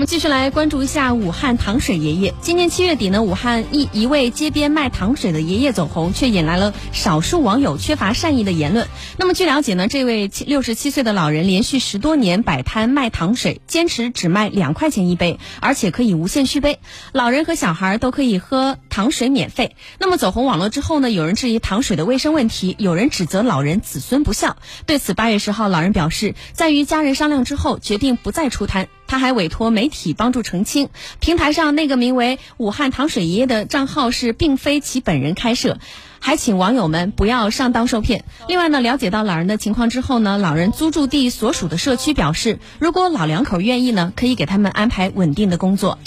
我们继续来关注一下武汉糖水爷爷。今年七月底呢，武汉一一位街边卖糖水的爷爷走红，却引来了少数网友缺乏善意的言论。那么据了解呢，这位七六十七岁的老人连续十多年摆摊卖糖水，坚持只卖两块钱一杯，而且可以无限续杯，老人和小孩都可以喝糖水免费。那么走红网络之后呢，有人质疑糖水的卫生问题，有人指责老人子孙不孝。对此，八月十号，老人表示，在与家人商量之后，决定不再出摊。他还委托媒体帮助澄清，平台上那个名为“武汉糖水爷爷”的账号是并非其本人开设，还请网友们不要上当受骗。另外呢，了解到老人的情况之后呢，老人租住地所属的社区表示，如果老两口愿意呢，可以给他们安排稳定的工作。